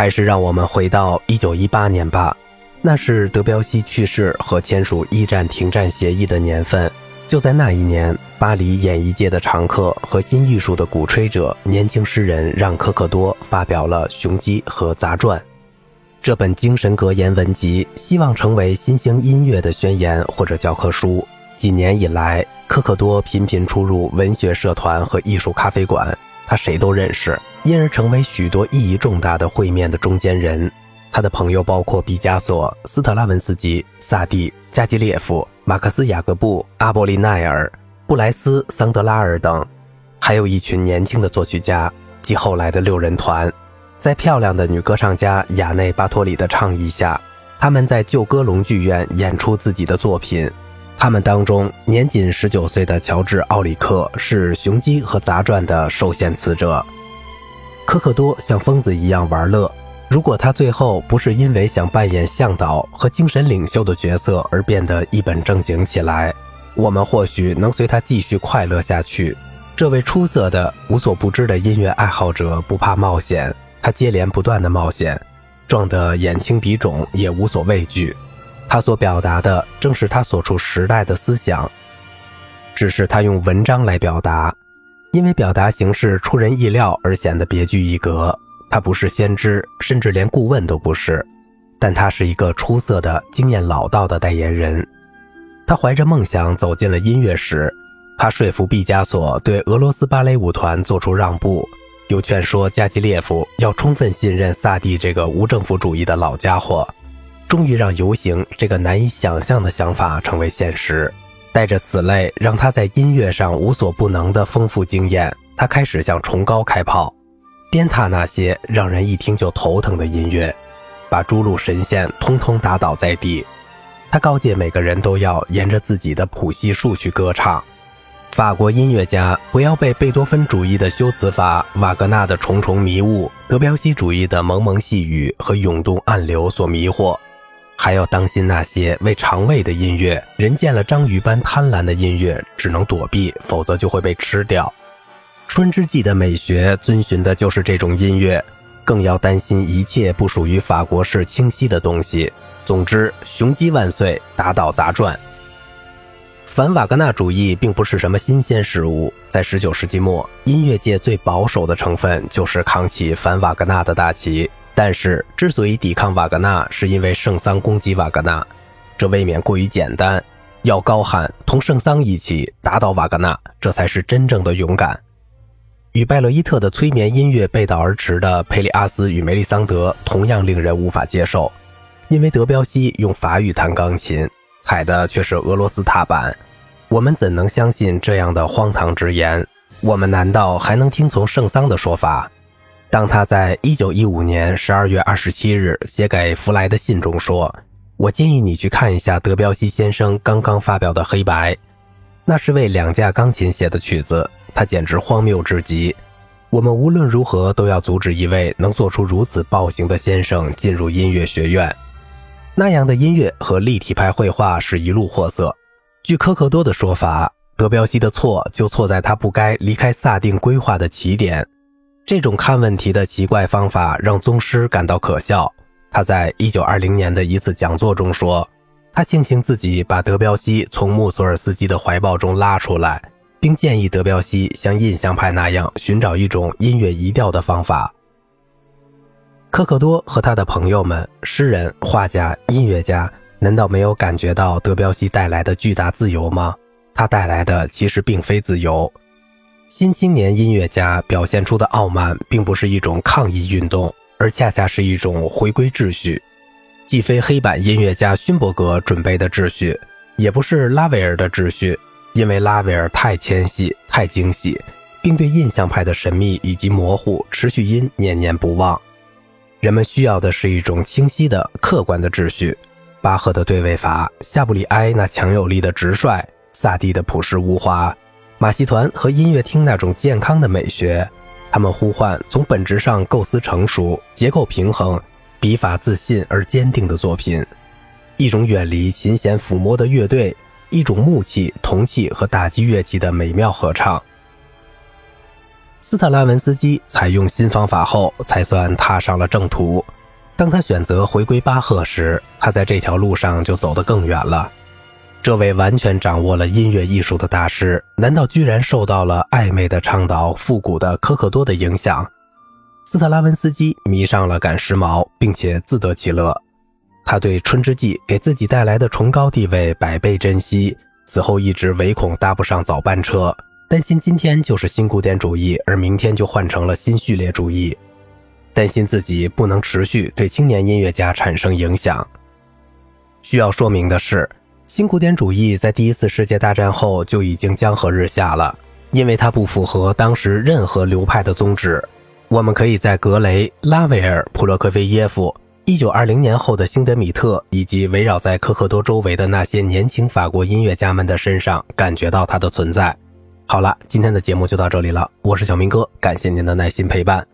还是让我们回到一九一八年吧，那是德彪西去世和签署一战停战协议的年份。就在那一年，巴黎演艺界的常客和新艺术的鼓吹者年轻诗人让·科克多发表了《雄鸡》和《杂传》这本精神格言文集，希望成为新兴音乐的宣言或者教科书。几年以来，科克多频频出入文学社团和艺术咖啡馆，他谁都认识，因而成为许多意义重大的会面的中间人。他的朋友包括毕加索、斯特拉文斯基、萨蒂、加基列夫、马克思·雅各布、阿波利奈尔、布莱斯、桑德拉尔等，还有一群年轻的作曲家及后来的六人团。在漂亮的女歌唱家雅内·巴托里的倡议下，他们在旧歌隆剧院演出自己的作品。他们当中年仅十九岁的乔治·奥里克是《雄鸡》和《杂传》的受限词者。科克多像疯子一样玩乐。如果他最后不是因为想扮演向导和精神领袖的角色而变得一本正经起来，我们或许能随他继续快乐下去。这位出色的、无所不知的音乐爱好者不怕冒险，他接连不断的冒险，撞得眼青鼻肿也无所畏惧。他所表达的正是他所处时代的思想，只是他用文章来表达，因为表达形式出人意料而显得别具一格。他不是先知，甚至连顾问都不是，但他是一个出色的、经验老道的代言人。他怀着梦想走进了音乐史，他说服毕加索对俄罗斯芭蕾舞团做出让步，又劝说加基列夫要充分信任萨蒂这个无政府主义的老家伙，终于让游行这个难以想象的想法成为现实。带着此类让他在音乐上无所不能的丰富经验，他开始向崇高开炮。鞭挞那些让人一听就头疼的音乐，把诸路神仙通通打倒在地。他告诫每个人都要沿着自己的谱系数去歌唱。法国音乐家不要被贝多芬主义的修辞法、瓦格纳的重重迷雾、德彪西主义的蒙蒙细雨和涌动暗流所迷惑，还要当心那些为肠胃的音乐。人见了章鱼般贪婪的音乐，只能躲避，否则就会被吃掉。春之祭的美学遵循的就是这种音乐，更要担心一切不属于法国式清晰的东西。总之，雄鸡万岁，打倒杂传。反瓦格纳主义并不是什么新鲜事物，在19世纪末，音乐界最保守的成分就是扛起反瓦格纳的大旗。但是，之所以抵抗瓦格纳，是因为圣桑攻击瓦格纳，这未免过于简单。要高喊同圣桑一起打倒瓦格纳，这才是真正的勇敢。与拜勒伊特的催眠音乐背道而驰的《佩里阿斯与梅丽桑德》同样令人无法接受，因为德彪西用法语弹钢琴，踩的却是俄罗斯踏板。我们怎能相信这样的荒唐之言？我们难道还能听从圣桑的说法？当他在1915年12月27日写给弗莱的信中说：“我建议你去看一下德彪西先生刚刚发表的《黑白》，那是为两架钢琴写的曲子。”他简直荒谬至极。我们无论如何都要阻止一位能做出如此暴行的先生进入音乐学院。那样的音乐和立体派绘画是一路货色。据科克多的说法，德彪西的错就错在他不该离开萨定规划的起点。这种看问题的奇怪方法让宗师感到可笑。他在1920年的一次讲座中说：“他庆幸自己把德彪西从穆索尔斯基的怀抱中拉出来。”并建议德彪西像印象派那样寻找一种音乐移调的方法。科克多和他的朋友们，诗人、画家、音乐家，难道没有感觉到德彪西带来的巨大自由吗？他带来的其实并非自由。新青年音乐家表现出的傲慢，并不是一种抗议运动，而恰恰是一种回归秩序，既非黑板音乐家勋伯格准备的秩序，也不是拉威尔的秩序。因为拉威尔太纤细、太精细，并对印象派的神秘以及模糊持续音念念不忘。人们需要的是一种清晰的、客观的秩序。巴赫的对位法，夏布里埃那强有力的直率，萨蒂的朴实无华，马戏团和音乐厅那种健康的美学，他们呼唤从本质上构思成熟、结构平衡、笔法自信而坚定的作品，一种远离琴弦抚摸的乐队。一种木器、铜器和打击乐器的美妙合唱。斯特拉文斯基采用新方法后，才算踏上了正途。当他选择回归巴赫时，他在这条路上就走得更远了。这位完全掌握了音乐艺术的大师，难道居然受到了暧昧的倡导复古的科克多的影响？斯特拉文斯基迷上了赶时髦，并且自得其乐。他对《春之祭》给自己带来的崇高地位百倍珍惜，此后一直唯恐搭不上早班车。担心今天就是新古典主义，而明天就换成了新序列主义；担心自己不能持续对青年音乐家产生影响。需要说明的是，新古典主义在第一次世界大战后就已经江河日下了，因为它不符合当时任何流派的宗旨。我们可以在格雷、拉维尔、普洛科菲耶夫、一九二零年后的辛德米特以及围绕在科克多周围的那些年轻法国音乐家们的身上感觉到它的存在。好了，今天的节目就到这里了。我是小明哥，感谢您的耐心陪伴。